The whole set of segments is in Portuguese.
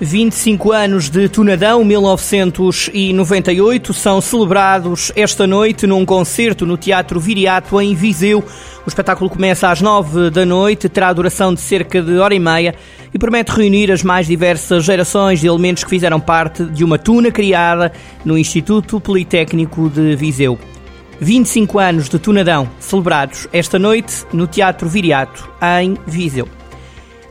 25 anos de Tunadão, 1998, são celebrados esta noite num concerto no Teatro Viriato, em Viseu. O espetáculo começa às 9 da noite, terá duração de cerca de hora e meia e promete reunir as mais diversas gerações de elementos que fizeram parte de uma tuna criada no Instituto Politécnico de Viseu. 25 anos de Tunadão celebrados esta noite no Teatro Viriato, em Viseu.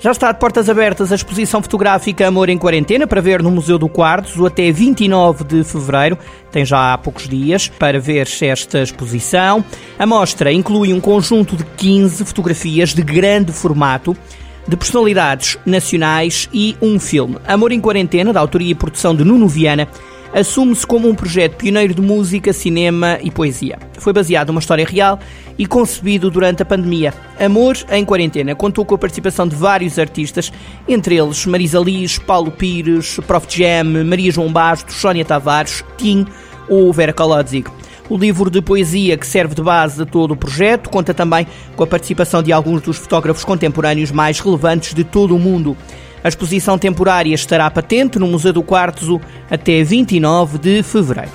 Já está de portas abertas a exposição fotográfica Amor em Quarentena para ver no Museu do Quartzo até 29 de fevereiro. Tem já há poucos dias para ver esta exposição. A mostra inclui um conjunto de 15 fotografias de grande formato de personalidades nacionais e um filme. Amor em Quarentena, da autoria e produção de Nuno Viana, assume-se como um projeto pioneiro de música, cinema e poesia. Foi baseado numa história real e concebido durante a pandemia. Amor em Quarentena contou com a participação de vários artistas, entre eles Marisa Liz, Paulo Pires, Prof. Jam, Maria João Bastos, Sónia Tavares, Tim ou Vera Kolodzig. O livro de poesia que serve de base a todo o projeto conta também com a participação de alguns dos fotógrafos contemporâneos mais relevantes de todo o mundo. A exposição temporária estará patente no Museu do Quartzo até 29 de fevereiro.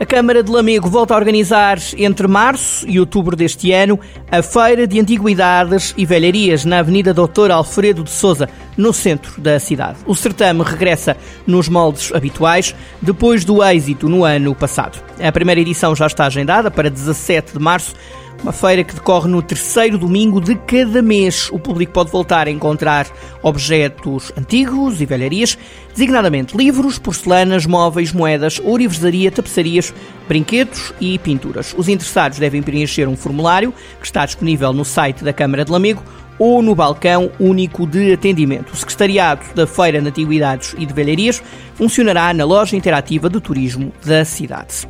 A Câmara de Lamego volta a organizar entre março e outubro deste ano a Feira de Antiguidades e Velharias na Avenida Doutor Alfredo de Souza, no centro da cidade. O certame regressa nos moldes habituais depois do êxito no ano passado. A primeira edição já está agendada para 17 de março uma feira que decorre no terceiro domingo de cada mês. O público pode voltar a encontrar objetos antigos e velharias, designadamente livros, porcelanas, móveis, moedas, ourivesaria, tapeçarias, brinquedos e pinturas. Os interessados devem preencher um formulário que está disponível no site da Câmara de Lamego ou no balcão único de atendimento. O secretariado da Feira de Antiguidades e de Velharias funcionará na loja interativa de turismo da cidade.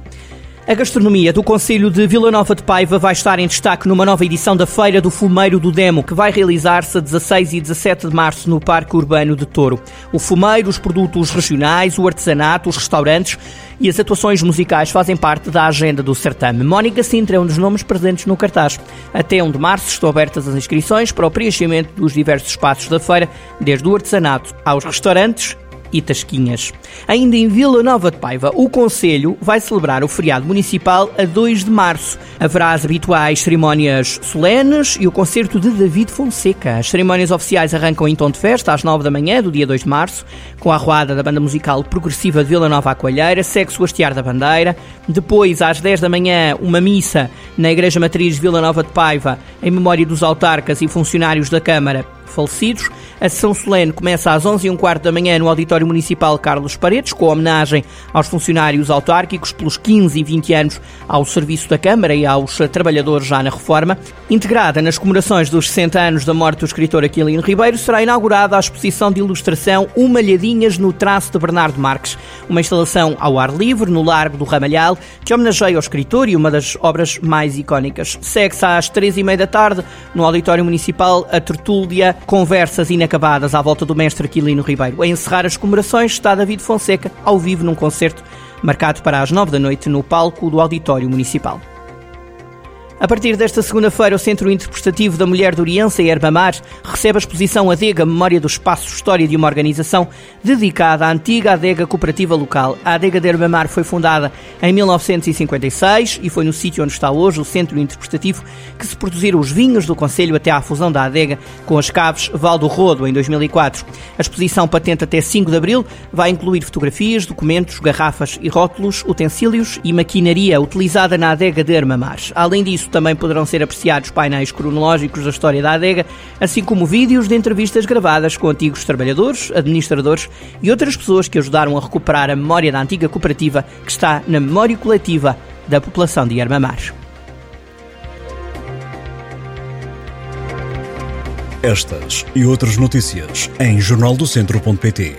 A gastronomia do Conselho de Vila Nova de Paiva vai estar em destaque numa nova edição da Feira do Fumeiro do Demo, que vai realizar-se a 16 e 17 de março no Parque Urbano de Touro. O fumeiro, os produtos regionais, o artesanato, os restaurantes e as atuações musicais fazem parte da agenda do certame. Mónica Sintra é um dos nomes presentes no cartaz. Até 1 de março estão abertas as inscrições para o preenchimento dos diversos espaços da feira, desde o artesanato aos restaurantes e Tasquinhas. Ainda em Vila Nova de Paiva, o Conselho vai celebrar o feriado municipal a 2 de março. Haverá as habituais cerimónias solenes e o concerto de David Fonseca. As cerimónias oficiais arrancam em tom de festa às 9 da manhã do dia 2 de março, com a arruada da banda musical progressiva de Vila Nova à Coalheira, segue-se o hastear da bandeira. Depois, às 10 da manhã, uma missa na Igreja Matriz Vila Nova de Paiva, em memória dos autarcas e funcionários da Câmara falecidos. A sessão solene começa às 11 h 15 da manhã no Auditório Municipal Carlos Paredes, com homenagem aos funcionários autárquicos pelos 15 e 20 anos ao serviço da Câmara e aos trabalhadores já na reforma. Integrada nas comemorações dos 60 anos da morte do escritor Aquilino Ribeiro, será inaugurada a exposição de ilustração Humalhadinhas no traço de Bernardo Marques, uma instalação ao ar livre no Largo do Ramalhal, que homenageia o escritor e uma das obras mais icónicas. Segue-se às 3 e meia da tarde no Auditório Municipal a tertúlia conversas inacabadas à volta do mestre Aquilino Ribeiro. A encerrar as comemorações está David Fonseca, ao vivo num concerto marcado para as nove da noite no palco do Auditório Municipal. A partir desta segunda-feira, o Centro Interpretativo da Mulher do Oriense, Herbamar, recebe a exposição Adega Memória do Espaço História de uma organização dedicada à antiga adega cooperativa local. A adega de Herbamar foi fundada em 1956 e foi no sítio onde está hoje o Centro Interpretativo que se produziram os vinhos do Conselho até à fusão da adega com as caves Val do Rodo em 2004. A exposição patente até 5 de abril vai incluir fotografias, documentos, garrafas e rótulos, utensílios e maquinaria utilizada na adega de Herbamar. Além disso, também poderão ser apreciados painéis cronológicos da história da adega, assim como vídeos de entrevistas gravadas com antigos trabalhadores, administradores e outras pessoas que ajudaram a recuperar a memória da antiga cooperativa que está na memória coletiva da população de Armamar. Estas e outras notícias em jornaldocentro.pt.